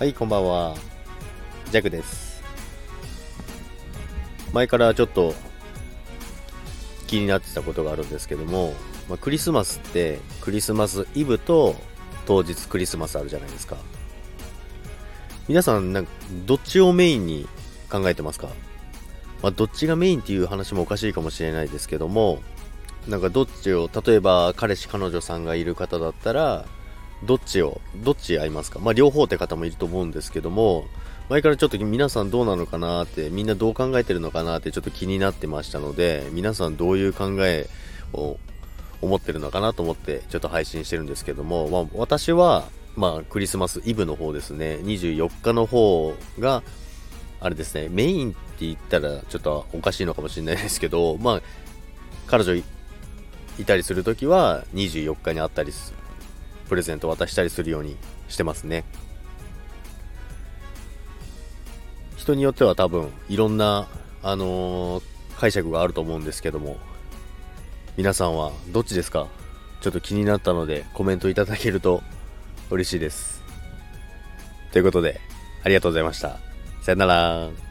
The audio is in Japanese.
はい、こんばんは。ジャクです。前からちょっと気になってたことがあるんですけども、まあ、クリスマスってクリスマスイブと当日クリスマスあるじゃないですか。皆さん、なんかどっちをメインに考えてますか？まあ、どっちがメインっていう話もおかしいかもしれないですけども、なんかどっちを、例えば彼氏彼女さんがいる方だったら、どっちを、どっち合いますか？まあ両方って方もいると思うんですけども、前からちょっと皆さんどうなのかなって、みんなどう考えてるのかなってちょっと気になってましたので、皆さんどういう考えを思ってるのかなと思ってちょっと配信してるんですけども、まあ私は、まあクリスマスイブの方ですね、24日の方が、あれですね、メインって言ったらちょっとおかしいのかもしれないですけど、まあ、彼女いたりするときは24日に会ったりするプレゼント渡したりするようにしてますね。人によっては多分いろんな、あのー解釈があると思うんですけども、皆さんはどっちですか？ちょっと気になったのでコメントいただけると嬉しいです。ということで、ありがとうございました。さよなら。